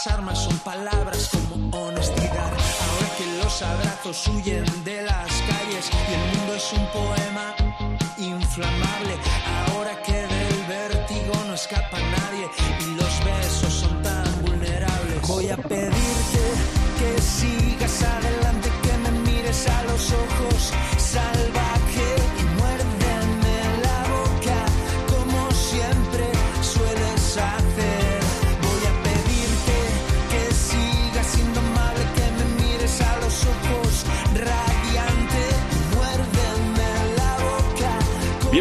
nuestras armas son palabras como honestidad. Ahora que los abrazos huyen de las calles y el mundo es un poema inflamable. Ahora que del vértigo no escapa nadie y los besos son tan vulnerables. Voy a pedirte que sigas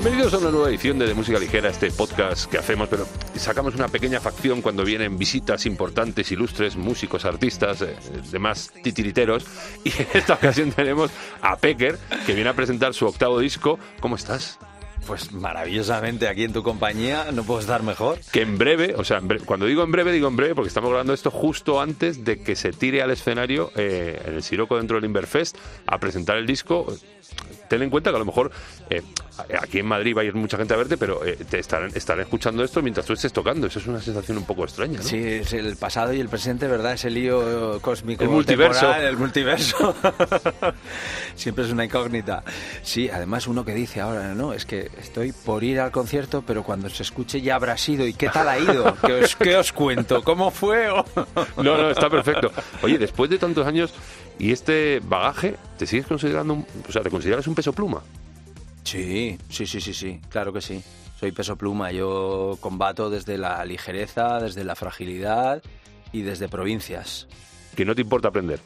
Bienvenidos a una nueva edición de, de Música Ligera, este podcast que hacemos, pero sacamos una pequeña facción cuando vienen visitas importantes, ilustres, músicos, artistas, eh, demás titiriteros. Y en esta ocasión tenemos a Pecker, que viene a presentar su octavo disco. ¿Cómo estás? Pues maravillosamente aquí en tu compañía, no puedo estar mejor. Que en breve, o sea, en breve- cuando digo en breve, digo en breve, porque estamos grabando esto justo antes de que se tire al escenario eh, en el Siroco dentro del Inverfest a presentar el disco. Ten en cuenta que a lo mejor eh, aquí en Madrid va a ir mucha gente a verte, pero eh, te estarán, estarán escuchando esto mientras tú estés tocando. Eso es una sensación un poco extraña, ¿no? Sí, es el pasado y el presente, ¿verdad? Ese lío eh, cósmico. El multiverso. temporal, el multiverso. Siempre es una incógnita. Sí, además uno que dice ahora, no, es que estoy por ir al concierto, pero cuando se escuche ya habrá sido. ¿Y qué tal ha ido? ¿Qué os, qué os cuento? ¿Cómo fue? No, no, está perfecto. Oye, después de tantos años y este bagaje, ¿te sigues considerando, un, o sea, te consideras un peso pluma? Sí, sí, sí, sí, sí, claro que sí. Soy peso pluma, yo combato desde la ligereza, desde la fragilidad y desde provincias. Que no te importa aprender.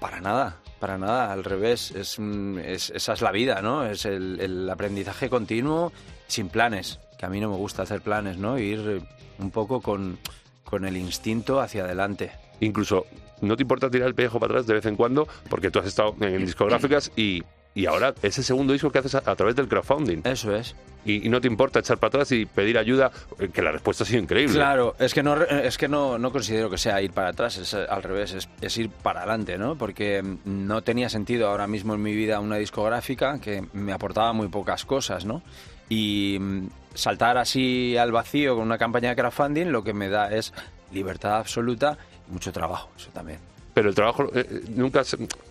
Para nada, para nada, al revés, es, es- esa es la vida, ¿no? Es el, el aprendizaje continuo sin planes, que a mí no me gusta hacer planes, ¿no? Ir un poco con, con el instinto hacia adelante. Incluso no te importa tirar el pellejo para atrás de vez en cuando, porque tú has estado en discográficas y, y ahora es el segundo disco que haces a, a través del crowdfunding. Eso es. Y, y no te importa echar para atrás y pedir ayuda, eh, que la respuesta ha sido increíble. Claro, es que no re- es que no, no considero que sea ir para atrás, es eh, al revés, es, es ir para adelante, ¿no? Porque mm, no tenía sentido ahora mismo en mi vida una discográfica que me aportaba muy pocas cosas, ¿no? Y mm, saltar así al vacío con una campaña de crowdfunding lo que me da es libertad absoluta y mucho trabajo, eso también. Pero el trabajo eh, eh, nunca,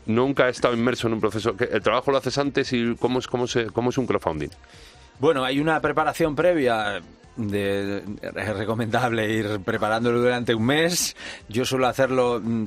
nunca he estado inmerso en un proceso. que ¿El trabajo lo haces antes y cómo es, cómo se, cómo es un crowdfunding? Bueno, hay una preparación previa. De, es recomendable ir preparándolo durante un mes. Yo suelo hacerlo mm,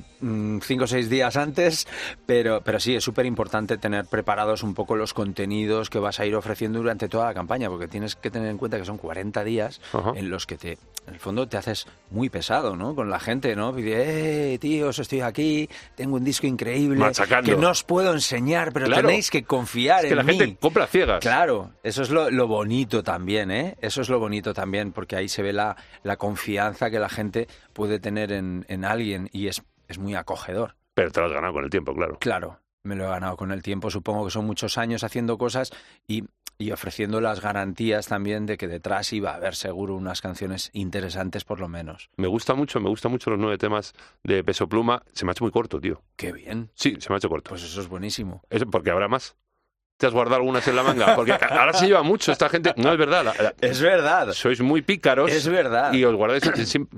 cinco o seis días antes, pero, pero sí, es súper importante tener preparados un poco los contenidos que vas a ir ofreciendo durante toda la campaña, porque tienes que tener en cuenta que son 40 días Ajá. en los que te, en el fondo te haces muy pesado, ¿no? Con la gente, ¿no? Pide, eh, tíos, estoy aquí, tengo un disco increíble Machacando. que no os puedo enseñar, pero Claro. tenéis que confiar Es que en la mí. gente compra ciegas. Claro, eso es lo, lo bonito también, ¿eh? Eso es lo bonito también, porque ahí se ve la, la confianza que la gente puede tener en, en alguien y es, es muy acogedor. Pero te lo has ganado con el tiempo, claro. Claro, me lo he ganado con el tiempo, supongo que son muchos años haciendo cosas y, y ofreciendo las garantías también de que detrás iba a haber seguro unas canciones interesantes por lo menos. Me gusta mucho, me gustan mucho los nueve temas de Peso Pluma. Se me ha hecho muy corto, tío. Qué bien, Sí, se me ha hecho corto. pues eso es buenísimo. Es porque habrá más. ¿Te has guardado algunas en la manga? Porque ahora se lleva mucho esta gente. No es verdad. la- la- Es verdad, sois muy pícaros. es verdad. Y os guardáis.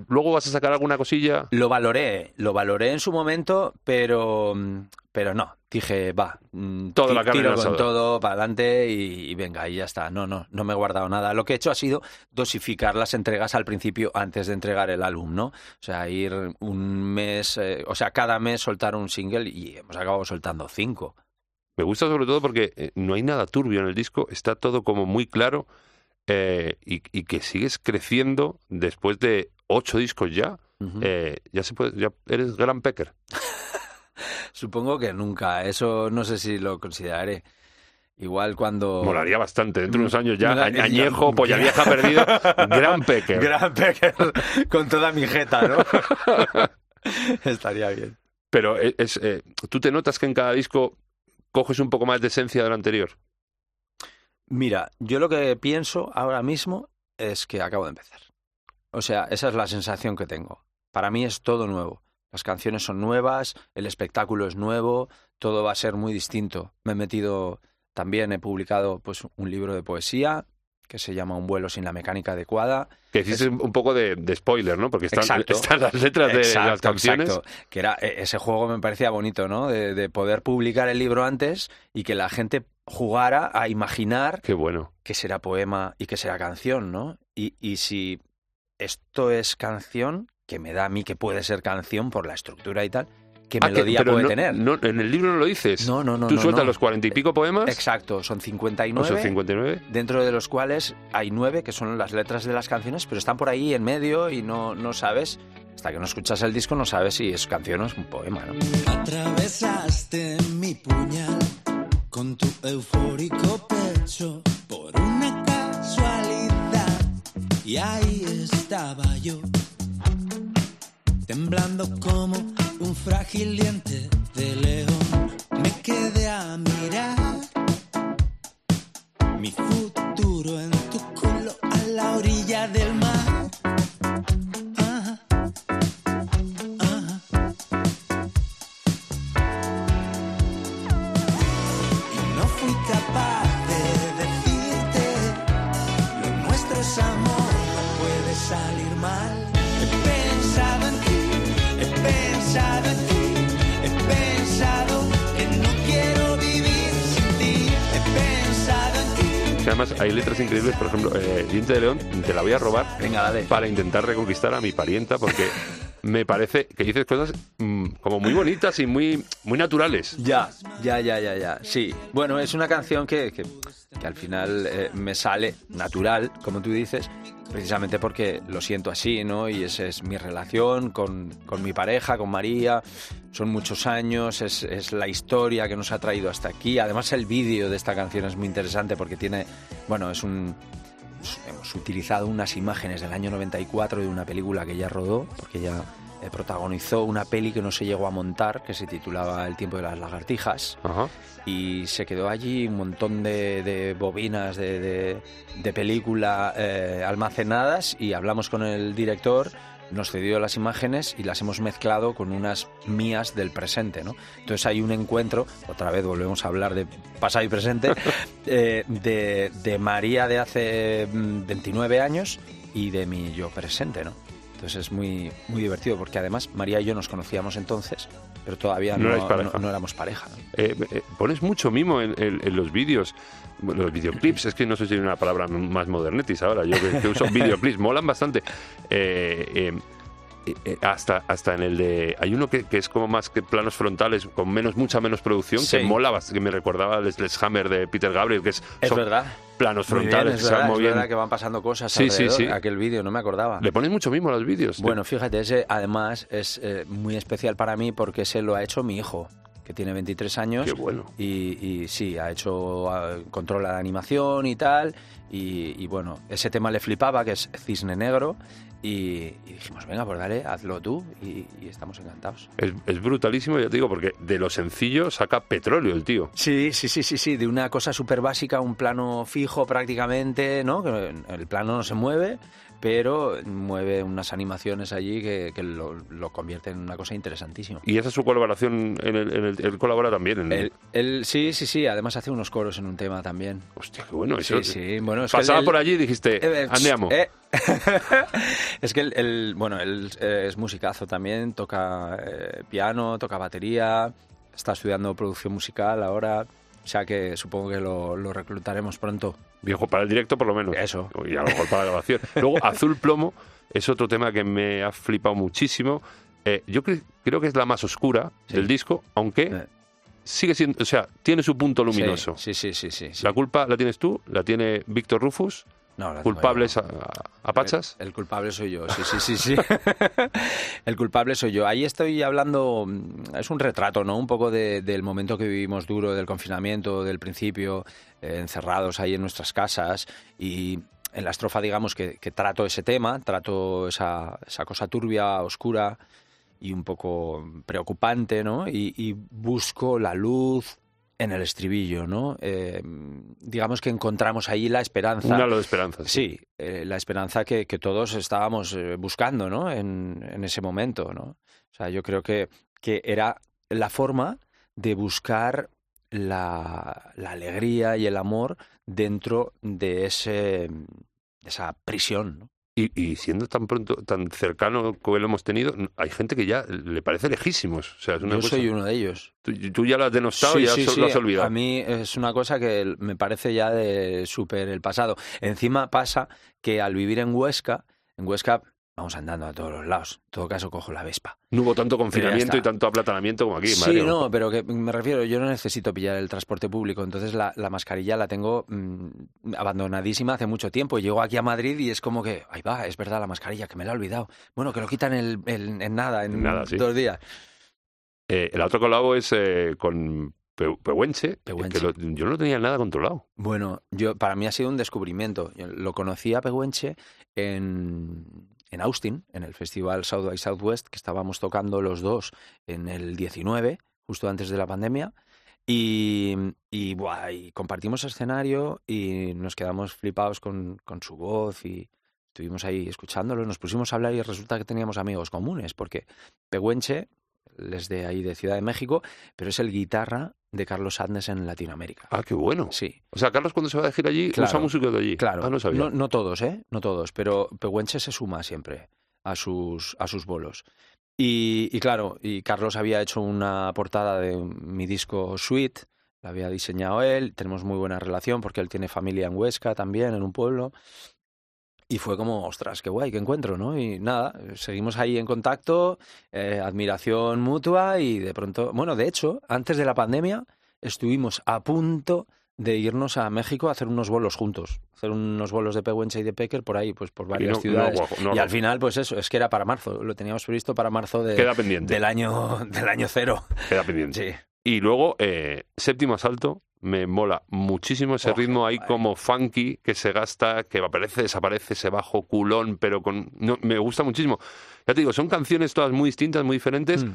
Luego vas a sacar alguna cosilla. Lo valoré, lo valoré en su momento, pero, pero no. Dije, va, mm, Toda ti- la carne tiro con todo para adelante y, y venga, y ya está. No, no, no me he guardado nada. Lo que he hecho ha sido dosificar las entregas al principio antes de entregar el álbum, ¿no? O sea, ir un mes, eh, o sea, cada mes soltar un single y hemos acabado soltando cinco. Me gusta sobre todo porque eh, no hay nada turbio en el disco. Está todo como muy claro. eh, y, y que sigues creciendo después de ocho discos ya. Eh, ya se puede. Ya eres gran pecker. Supongo que nunca, eso no sé si lo consideraré. Igual cuando... Molaría bastante. Dentro de unos años ya. Añejo, polla vieja perdido. Gran pecker. Gran Pecker con toda mi jeta, ¿no? Estaría bien. Pero es, es, eh, tú te notas que en cada disco coges un poco más de esencia del anterior. Mira, yo lo que pienso ahora mismo es que acabo de empezar. O sea, esa es la sensación que tengo. Para mí es todo nuevo. Las canciones son nuevas, el espectáculo es nuevo, todo va a ser muy distinto. Me he metido también, he publicado pues un libro de poesía que se llama Un vuelo sin la mecánica adecuada. Que hiciste Es- un poco de, de spoiler, ¿no? Porque están, están las letras de las canciones. exacto. Que era e- ese juego me parecía bonito, ¿no? De, de poder publicar el libro antes y que la gente jugara a imaginar Qué bueno. qué será poema y qué será canción, ¿no? Y, y si esto es canción, que me da a mí que puede ser canción por la estructura y tal, ¿qué Ah, que- melodía pero puede no- tener? no, en el libro no lo dices. No, no, no, Tú no, sueltas no. los cuarenta y pico poemas. Exacto, son O 59. son 59. dentro de los cuales hay nueve que son las letras de las canciones, pero están por ahí en medio y no, no sabes, hasta que no escuchas el disco, no sabes si es canción o es un poema, ¿no? Atravesaste mi puñal con tu eufórico pecho por una casualidad y ahí estaba yo temblando como un frágil diente de león. Me quedé a mirar mi futuro en tu culo a la orilla del mar. Y no fui capaz de decirte lo nuestro es amor, no puede salir mal. Que además hay letras increíbles, por ejemplo, eh, Diente de León, te la voy a robar Venga, dale. para intentar reconquistar a mi parienta, porque me parece que dices cosas mm, como muy bonitas y muy, muy naturales. Ya, ya, ya, ya, ya. Sí. Bueno, es una canción que, que, que al final eh, me sale natural, como tú dices, precisamente porque lo siento así, ¿no? Y esa es mi relación con, con mi pareja, con María. Son muchos años, es, es la historia que nos ha traído hasta aquí. Además, el vídeo de esta canción es muy interesante porque tiene, bueno, es un... Hemos utilizado unas imágenes del año 94 de una película que ella rodó, porque ella eh, protagonizó una peli que no se llegó a montar, que se titulaba El tiempo de las lagartijas Ajá. y se quedó allí un montón de, de bobinas de, de- de película eh, almacenadas y hablamos con el director, nos cedió las imágenes y las hemos mezclado con unas mías del presente, ¿no? Entonces hay un encuentro, otra vez volvemos a hablar de pasado y presente, eh, de, de María de hace mm, 29 años y de mi yo presente, ¿no? Entonces es muy, muy divertido porque además María y yo nos conocíamos entonces, pero todavía No no, erais pareja. no- no éramos pareja. Eh, eh, pones mucho mimo en, en- en los vídeos, los videoclips, es que no sé si hay una palabra más modernetis ahora, yo que, que uso videoclips, molan bastante. Eh, eh, hasta, hasta en el de. Hay uno que, que es como más que planos frontales, con menos, mucha menos producción, Sí. que mola, que me recordaba al Hammer de Peter Gabriel, que es, Es son verdad. planos Muy bien, frontales es se verdad, es verdad que van pasando cosas Sí, sí, alrededor. sí. Aquel vídeo, no me acordaba. Le pones mucho mimo a los vídeos. Bueno, fíjate, ese además es eh, muy especial para mí porque ese lo ha hecho mi hijo, que tiene 23 años. Qué bueno. Y, y sí, ha hecho, ah, controla la animación y tal. Y, y bueno, ese tema le flipaba, que es Cisne Negro. Y, y dijimos, venga, pues dale, hazlo tú. Y, y estamos encantados. Es, es brutalísimo, ya te digo, porque de lo sencillo saca petróleo el tío. Sí, sí, sí, sí, sí, de una cosa súper básica, un plano fijo prácticamente, ¿no? El plano no se mueve, pero mueve unas animaciones allí que, que lo, lo convierten en una cosa interesantísima. Y esa es su colaboración, en el, en el- él colabora también en él- sí, sí, sí, además hace unos coros en un tema también. Hostia, qué bueno. Eso, Sí, sí, bueno, es que Pasaba él- por allí y dijiste, Eh, eh, andiamo. eh. es que él, él, bueno, él eh, es musicazo también, toca piano, toca batería, está estudiando producción musical ahora, o sea que supongo que lo, lo reclutaremos pronto. Viejo, para el directo por lo menos. Eso. Y a lo mejor para la grabación. Luego, Azul Plomo es otro tema que me ha flipado muchísimo. Eh, yo cre- creo que es la más oscura Sí. del disco, aunque Eh. sigue siendo, o sea, tiene su punto luminoso. Sí, sí, sí, sí. sí. La culpa la tienes tú, la tiene Víctor Rufus, No, culpables a, a Pachas. El, el culpable soy yo, sí, sí, sí, sí. el culpable soy yo. Ahí estoy hablando, mm, es un retrato, ¿no? Un poco de- del momento que vivimos duro, del confinamiento, del principio, eh, encerrados ahí en nuestras casas y en la estrofa, digamos, que, que trato ese tema, trato esa, esa cosa turbia, oscura y un poco preocupante, ¿no? Y, y busco la luz, en el estribillo, ¿no? Eh, digamos que encontramos ahí la esperanza. Un halo de esperanza. Sí, eh, la esperanza que, que todos estábamos eh, buscando, ¿no? En, en, ese momento, ¿no? O sea, yo creo que, que era la forma de buscar la, la alegría y el amor dentro de, ese, de esa prisión, ¿no? Y, y, siendo tan pronto, tan cercano que lo hemos tenido, hay gente que ya le parece lejísimos. O sea, es una Yo cosa... soy uno de ellos. Tú, tú ya lo has denostado sí, y ya sí, so- sí. lo has olvidado. A mí es una cosa que me parece ya de súper el pasado. Encima pasa que al vivir en Huesca, en Huesca vamos andando a todos los lados. En todo caso, cojo la Vespa. No hubo tanto confinamiento y tanto aplatanamiento como aquí, sí, Mario. no, pero que me refiero, yo no necesito pillar el transporte público, entonces la, la mascarilla la tengo mm, abandonadísima hace mucho tiempo. Llego aquí a Madrid y es como que, ahí va, es verdad la mascarilla, que me la he olvidado. Bueno, que lo quitan el- el- en nada, en En nada, sí. dos días. Eh, el otro colabo es eh, con Pe- Pehuenche, Pehuenche. que lo- yo no lo tenía nada controlado. Bueno, yo para mí ha sido un descubrimiento. Yo lo conocí a Pehuenche en, en Austin, en el festival South by Southwest, que estábamos tocando los dos en el 19, justo antes de la pandemia. Y, y, buah, y compartimos escenario y nos quedamos flipados con, con su voz y estuvimos ahí escuchándolo. Nos pusimos a hablar y resulta que teníamos amigos comunes, porque Pehuenche es de ahí, de Ciudad de México, pero es el guitarra de Carlos Adnes en Latinoamérica. Ah, qué bueno. Sí, O sea, Carlos cuando se va a decir allí, Claro, usa músicos de allí. Claro, Ah, no sabía. no, no todos, ¿eh? No todos, pero Pehuenche se suma siempre a sus, a sus bolos. Y, y claro, y Carlos había hecho una portada de mi disco Sweet, la había diseñado él, tenemos muy buena relación porque él tiene familia en Huesca también, en un pueblo. Y fue como, ostras, qué guay, qué encuentro, ¿no? Y nada, seguimos ahí en contacto, eh, admiración mutua y de pronto, bueno, de hecho, antes de la pandemia estuvimos a punto de irnos a México a hacer unos bolos juntos, hacer unos bolos de Pehuenche y de Pecker por ahí, pues por varias no ciudades. no y al final, pues eso, es que era para marzo, lo teníamos previsto para marzo de, Queda pendiente. del año del año cero. Queda pendiente. Sí. Y luego, eh, séptimo asalto, me mola muchísimo ese ritmo ahí como funky que se gasta, que aparece, desaparece, ese bajo culón, pero con... No, me gusta muchísimo. Ya te digo, son canciones todas muy distintas, muy diferentes, Mm.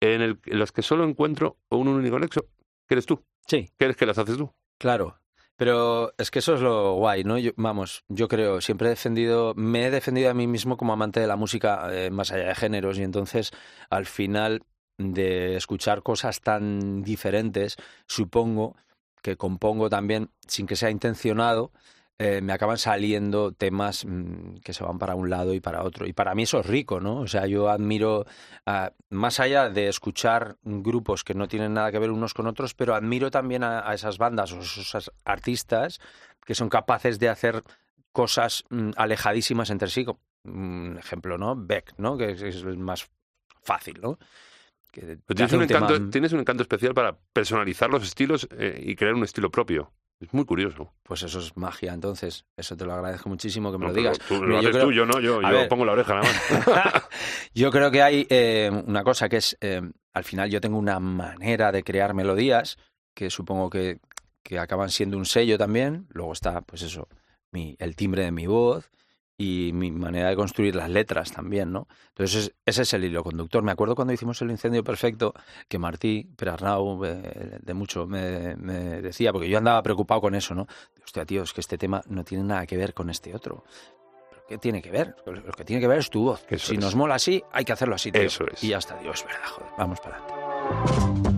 en, el- en las que solo encuentro un único nexo, que eres tú. Sí, que eres que las haces tú? Claro. Pero es que eso es lo guay, ¿no? Yo, vamos, yo creo, siempre he defendido, me he defendido a mí mismo como amante de la música eh, más allá de géneros y entonces al final de escuchar cosas tan diferentes, supongo que compongo también, sin que sea intencionado, eh, me acaban saliendo temas mm, que se van para un lado y para otro. Y para mí eso es rico, ¿no? O sea, yo admiro, ah, más allá de escuchar grupos que no tienen nada que ver unos con otros, pero admiro también a, esas bandas o esos artistas que son capaces de hacer cosas mm, alejadísimas entre sí. como, Un ejemplo, ¿no? Beck, ¿no? Que es, es el más fácil, ¿no? Que te Pero tienes, un tema- encanto, tienes un encanto especial para personalizar los estilos eh, y crear un estilo propio. Es muy curioso. Pues eso es magia, entonces. Eso te lo agradezco muchísimo que me No, lo digas. Tú Mira, lo yo haces creo- tú, yo no, yo, A yo ver. pongo la oreja nada más. Yo creo que hay eh, una cosa que es, eh, al final yo tengo una manera de crear melodías que supongo que, que acaban siendo un sello también. Luego está, pues eso, mi, el timbre de mi voz y mi manera de construir las letras también, ¿no? Entonces es- ese es el hilo conductor. Me acuerdo cuando hicimos el incendio perfecto que Martí Perarnau eh, de mucho me, me decía, porque yo andaba preocupado con eso, ¿no? Hostia, tío, es que este tema no tiene nada que ver con este otro. ¿Pero qué tiene que ver? Lo que tiene que ver es tu voz. Eso si es. nos mola así, hay que hacerlo así, tío. Eso es. Y ya está, Dios, verdad, joder. Vamos para adelante.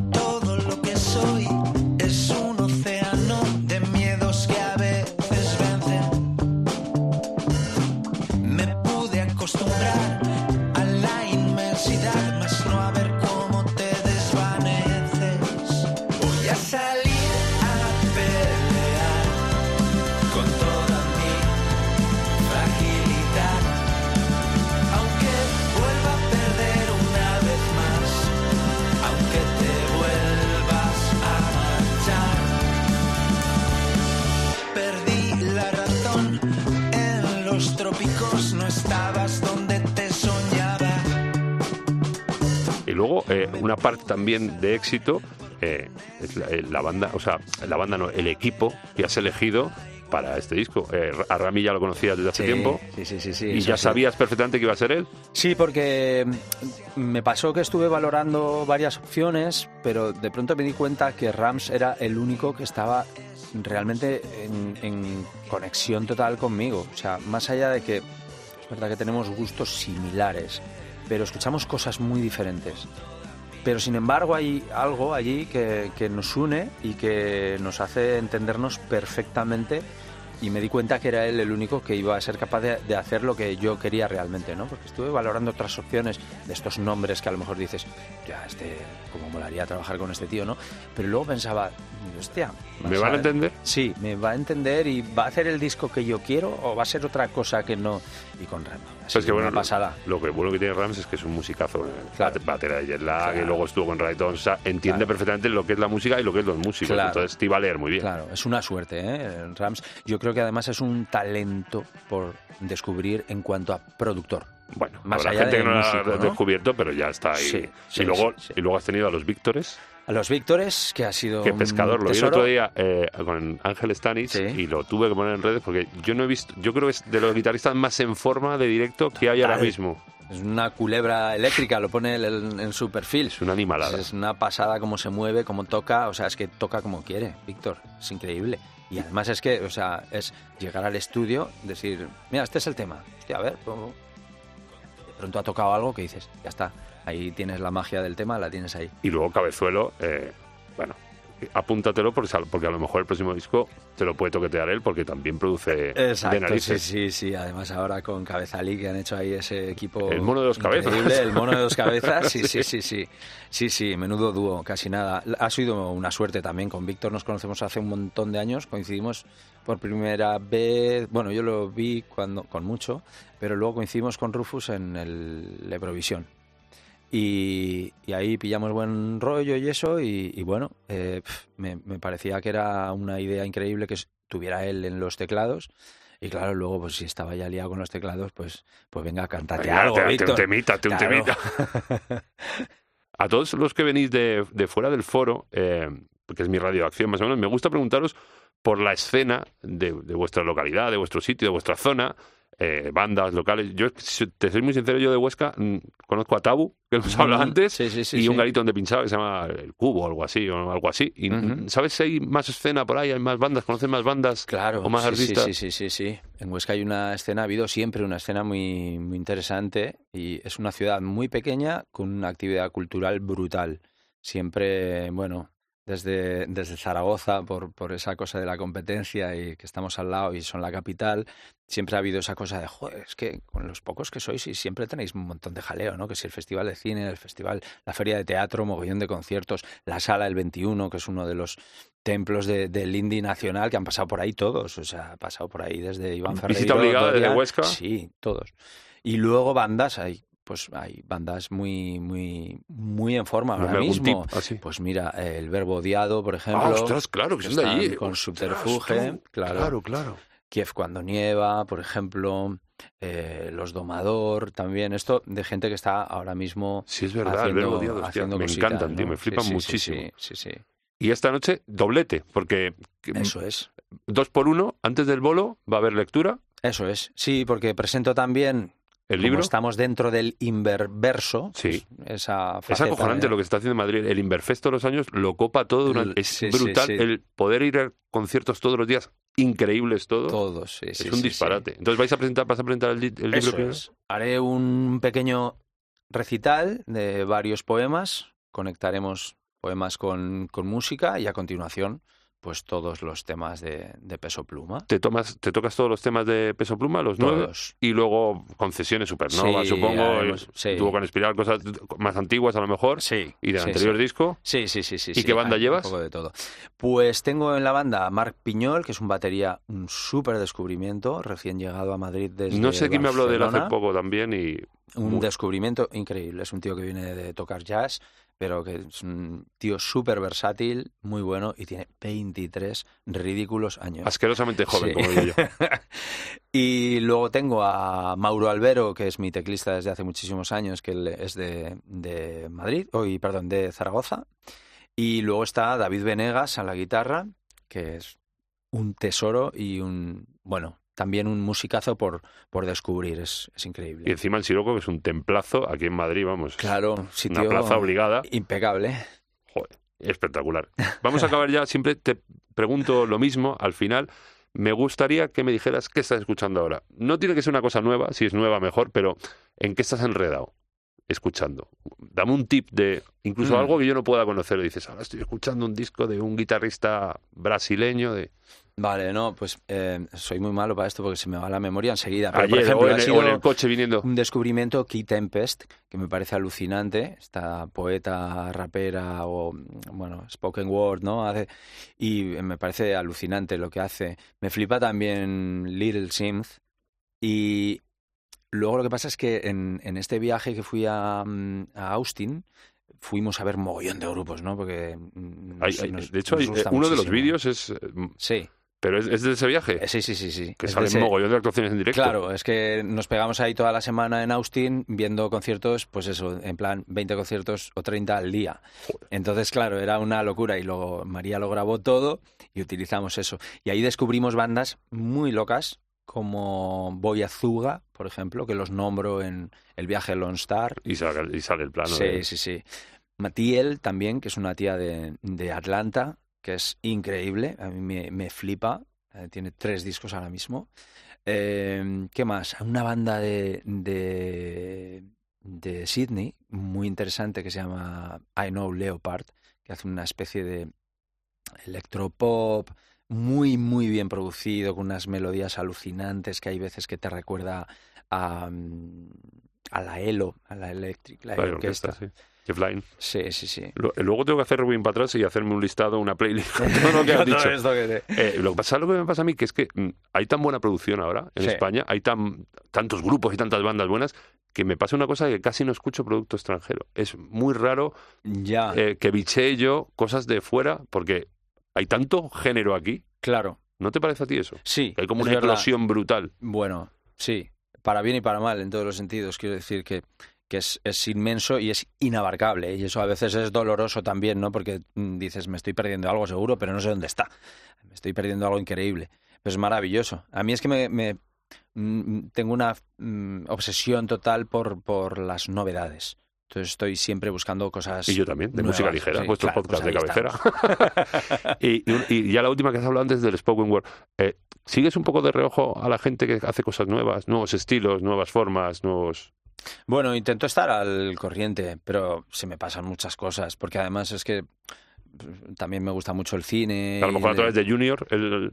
Parte también de éxito eh, la, eh, la banda, o sea, la banda no, el equipo que has elegido para este disco. Eh, a Rami ya lo conocías desde hace Sí, tiempo. Sí, sí, sí. sí, Y ya sabías perfectamente que iba a ser él. Sí, porque me pasó que estuve valorando varias opciones, pero de pronto me di cuenta que Rams era el único que estaba realmente en, en conexión total conmigo. O sea, más allá de que es verdad que tenemos gustos similares, pero escuchamos cosas muy diferentes. Pero sin embargo hay algo allí que, que nos une y que nos hace entendernos perfectamente y me di cuenta que era él el único que iba a ser capaz de, de hacer lo que yo quería realmente, ¿no? Porque estuve valorando otras opciones de estos nombres que a lo mejor dices, ya, este, como molaría trabajar con este tío, ¿no? Pero luego pensaba, hostia... ¿Me van a entender? Sí, me va a entender y va a hacer el disco que yo quiero o va a ser otra cosa que no. Y con Ram. Pues que sido bueno, pasada. Lo, lo que bueno que tiene Rams es que es un musicazo. Claro. Batera de jet lag, Claro. y luego estuvo con Raytons. O sea, entiende Claro. perfectamente lo que es la música y lo que es los músicos. Entonces te iba a leer muy bien. Claro, es una suerte, ¿eh? Rams. Yo creo que además es un talento por descubrir en cuanto a productor. Bueno, Más habrá allá gente de que no lo ha descubierto, pero ya está ahí. Sí, sí, y, luego, sí. y luego has tenido a los Víctores, A los Víctores, que ha sido. un Pescador lo vi el otro día eh, con Ángel Stanis Sí. y lo tuve que poner en redes porque yo no he visto, yo creo que es de los guitarristas más en forma de directo que hay ahora mismo. Es una culebra eléctrica, lo pone él en, en su perfil. Es una animalada. Es una pasada cómo se mueve, cómo toca, o sea, es que toca como quiere, Víctor, es increíble. Y además es que, o sea, es llegar al estudio, decir, mira, este es el tema, hostia, a ver, ¿cómo? de pronto ha tocado algo que dices, ya está, ahí tienes la magia del tema, la tienes ahí. Y luego Cabezuelo, eh, bueno, apúntatelo porque, porque a lo mejor el próximo disco te lo puede toquetear él porque también produce de Exacto, sí, narices. sí, sí, además ahora con Cabezalí que han hecho ahí ese equipo El mono de dos cabezas. el mono de dos cabezas, sí, sí, sí, sí, sí, sí, menudo dúo, casi nada. Ha sido una suerte también, con Víctor nos conocemos hace un montón de años, coincidimos por primera vez, bueno, yo lo vi cuando con mucho, pero luego coincidimos con Rufus en el la Eurovisión. Y, y ahí pillamos buen rollo y eso, y, y bueno, eh, me, me parecía que era una idea increíble que estuviera él en los teclados. Y claro, luego, pues si estaba ya liado con los teclados, pues, pues venga, cántate algo, te- te- un Víctor. temita, te- un temita. A todos los que venís de, de fuera del foro, eh, que es mi radio de acción más o menos, me gusta preguntaros por la escena de, de vuestra localidad, de vuestro sitio, de vuestra zona, eh, bandas locales. Yo, si te soy muy sincero, yo de Huesca mm, conozco a Tabu, que hemos hablado Mm, antes, sí, sí, sí, y un garito donde pinchaba que se llama El Cubo o algo así, o algo así. Y, Ujú. ¿Sabes si hay más escena por ahí? ¿Hay más bandas? ¿Conoces más bandas? Claro, ¿O más artistas? Sí, sí, sí, sí, sí. En Huesca hay una escena, ha habido siempre una escena muy, muy interesante y es una ciudad muy pequeña con una actividad cultural brutal. Siempre, bueno, desde, desde Zaragoza, por, por esa cosa de la competencia y que estamos al lado y son la capital, siempre ha habido esa cosa de, joder, es que con los pocos que sois y siempre tenéis un montón de jaleo, ¿no? Que si el festival de cine, el festival, la feria de teatro, mogollón de conciertos, la sala el 21, que es uno de los templos de- del indie nacional que han pasado por ahí todos, o sea, ha pasado por ahí desde Iván Ferreiro. ¿Visita obligada desde Huesca? Sí, todos. Y luego bandas, hay pues hay bandas muy muy muy en forma ahora mismo. tip, así. Pues mira, el Verbo Odiado, por ejemplo. Ah, ostras, claro, que son de están allí. Con Ostras, Subterfuge, tú. claro. Claro, claro. Kiev cuando nieva, por ejemplo, eh, Los Domador, también esto de gente que está ahora mismo Sí, es verdad, el haciendo, verbo odiado, hostia, me encantan, tío, me flipan sí, sí, muchísimo. Sí, sí, sí. Y esta noche, doblete, porque que- Eso es. dos por uno, antes del bolo, va a haber lectura, Eso es. Sí, porque presento también el como libro. estamos dentro del inververso, Sí. pues, esa Es acojonante de- lo que se está haciendo en Madrid. El Inverfest todos los años lo copa todo. durante- El- es sí, brutal. sí. El poder ir a conciertos todos los días, increíbles todo. todos, sí, es un disparate. Entonces vais a presentar, vas a presentar el, el libro Eso primero? es. Haré un pequeño recital de varios poemas, conectaremos poemas con, con música y a continuación pues todos los temas de, de peso pluma. Te tomas, te tocas todos los temas de peso pluma, los nueve, Todos. y luego concesiones supernova, Sí, supongo. eh, sí. Tuvo con Espiral cosas más antiguas a lo mejor. Sí. Y del sí, anterior disco. Sí, sí, sí, sí. ¿Y qué banda hay llevas? Un poco de todo. Pues tengo en la banda a Marc Piñol, que es un batería, un súper descubrimiento, recién llegado a Madrid desde no sé quién me habló de él hace poco también y Un Muy- descubrimiento increíble. Es un tío que viene de tocar jazz, pero que es un tío súper versátil, muy bueno y tiene 23 ridículos años. asquerosamente joven, Sí. como digo yo. y luego tengo a Mauro Albero, que es mi teclista desde hace muchísimos años, que él es de, de Madrid, hoy perdón, de Zaragoza. Y luego está David Venegas a la guitarra, que es un tesoro y un, bueno, también un musicazo por, por descubrir, es, es increíble. Y encima el Siroco, que es un templazo aquí en Madrid, vamos. Claro, sitio Una plaza obligada. impecable. Joder, espectacular. Vamos a acabar ya. Siempre te pregunto lo mismo al final. Me gustaría que me dijeras qué estás escuchando ahora. No tiene que ser una cosa nueva, si es nueva mejor, pero ¿en qué estás enredado escuchando? Dame un tip de incluso Mm. algo que yo no pueda conocer. Dices, ahora estoy escuchando un disco de un guitarrista brasileño de Vale, no, pues eh, soy muy malo para esto porque se me va la memoria enseguida. Pero, ayer por ejemplo, o, en, ha el- sido o en el coche viniendo. un descubrimiento, Key Tempest, que me parece alucinante. Esta poeta, rapera o, bueno, spoken word, ¿no? Hace, y me parece alucinante lo que hace. Me flipa también Little Sims. Y luego lo que pasa es que en, en este viaje que fui a, mm, a Austin, fuimos a ver mogollón de grupos, ¿no? Porque. mm, Hay- nos- hay- nos- de hecho, hay- eh, uno de los vídeos es. eh, Sí, Pero es, es de ese viaje. eh, sí, sí, sí. sí. que Es ese- mogollón de actuaciones en directo. Claro, es que nos pegamos ahí toda la semana en Austin viendo conciertos, pues eso, en plan 20 conciertos o 30 al día. Joder. Entonces, claro, era una locura y luego María lo grabó todo y utilizamos eso. Y ahí descubrimos bandas muy locas como Boy Azuga, por ejemplo, que los nombro en el viaje Lone Star. Y sale, y sale el plano. Sí, de- sí, sí. Matiel también, que es una tía de, de Atlanta, que es increíble, a mí me, me flipa, eh, tiene tres discos ahora mismo. Eh, ¿Qué más? Una banda de, de, de Sydney, muy interesante, que se llama I Know Leopard, que hace una especie de electropop muy, muy bien producido, con unas melodías alucinantes que hay veces que te recuerda a, mm, a la ELO, a la Electric, la la orquesta. orquesta, sí. Jeff Lynne. Sí, sí, sí. Lo- Luego tengo que hacer rewind para atrás y hacerme un listado, una playlist con todo lo que has dicho. que te- Eh, lo que pasa, lo que me pasa a mí que es que mm, hay tan buena producción ahora en Sí. España, hay tan, tantos grupos y tantas bandas buenas que me pasa una cosa que casi no escucho producto extranjero. Es muy raro Ya, eh, que bichee yo cosas de fuera porque hay tanto género aquí. claro. ¿No te parece a ti eso? Sí. Que hay como una verdad. explosión brutal. Bueno, sí. Para bien y para mal, en todos los sentidos. Quiero decir que, que es, es inmenso y es inabarcable. Y eso a veces es doloroso también, ¿no? Porque mm, dices, me estoy perdiendo algo seguro, pero no sé dónde está. Me estoy perdiendo algo increíble. Pero es maravilloso. A mí es que me, me- mm, tengo una mm, obsesión total por, por las novedades. Entonces estoy siempre buscando cosas. Y yo también, de nuevas. música ligera, Sí, vuestro claro, podcast pues de cabecera. y, ya la última que has hablado antes del Spoken Word. Eh, ¿Sigues un poco de reojo a la gente que hace cosas nuevas, nuevos estilos, nuevas formas, nuevos... Bueno, intento estar al corriente, pero se me pasan muchas cosas, porque además es que pues, también me gusta mucho el cine. A lo mejor a través de Junior, el, ¿A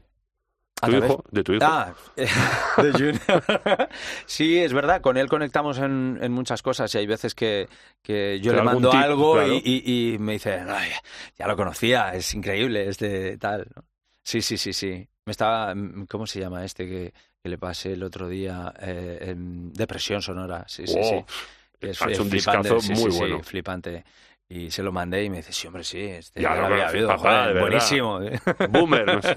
tu hijo, de tu hijo. Ah, de Junior. sí, es verdad, con él conectamos en, en muchas cosas y hay veces que, que yo le mando tip, algo claro. y, y- y me dice, "Ay, ya lo conocía, es increíble, es de tal. ¿no? Sí, sí, sí, sí. Me estaba, ¿cómo se llama este que, que le pasé el otro día? Eh, en Depresión sonora, sí, sí, sí. Oh, Es, ha hecho es un flipante, discazo sí, muy sí, sí, bueno. flipante. Y se lo mandé y me dice, sí, hombre, sí, este Ya ya, lo lo había habido, papá, joder, buenísimo. ¿eh? Boomer. no sé.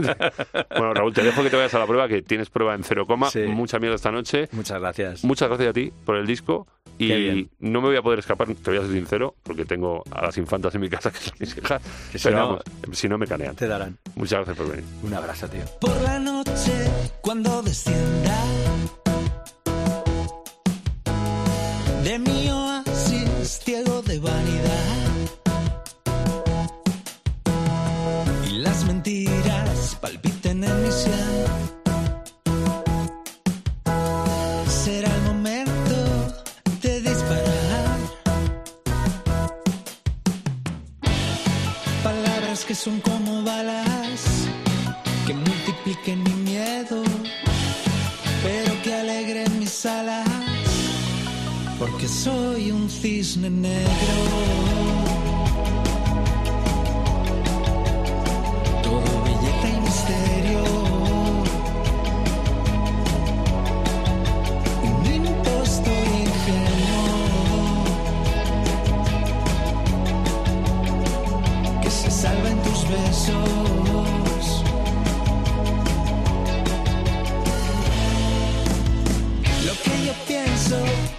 bueno, Raúl, te dejo que te vayas a la prueba, que tienes prueba en cero coma. Sí. Mucha mierda esta noche. Muchas gracias. Muchas gracias a ti por el disco. Y no me voy a poder escapar, te voy a ser sincero, porque tengo a las infantas en mi casa, que son mis hijas. Que si pero no- vamos, si no me canean. Te darán. Muchas gracias por venir. Un abrazo, tío. Por la noche, cuando descienda de mi oasis ciego de vanidad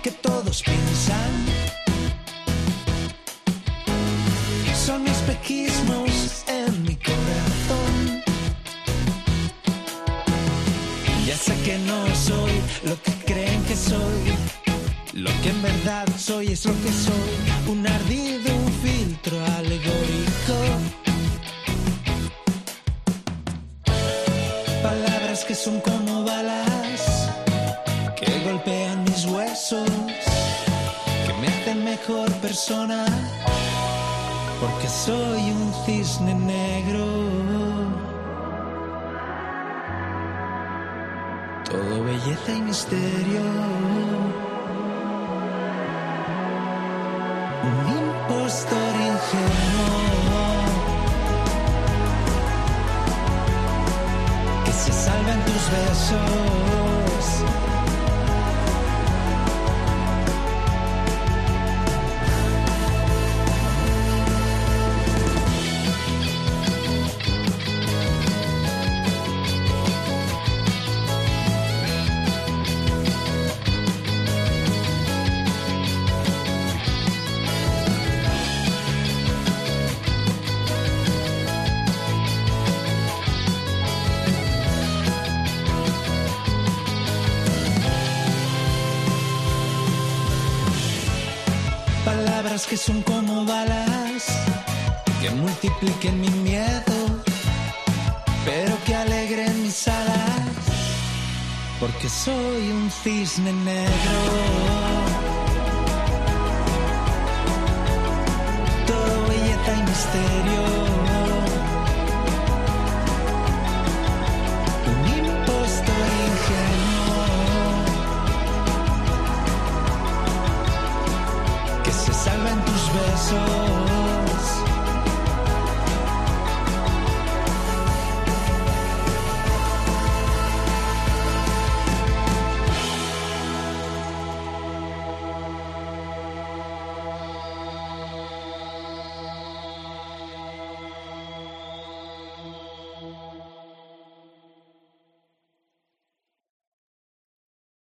que todos piensan son espejismos en mi corazón. Ya sé que no soy lo que creen que soy. Lo que en verdad soy es lo que soy. Un ardido, y misterio. Un impostor ingenuo que se salva en tus besos. multipliquen mi miedo, pero que alegren mis alas, porque soy un cisne negro. Todo belleza y misterio. Un impostor ingenuo que se salva en tus besos.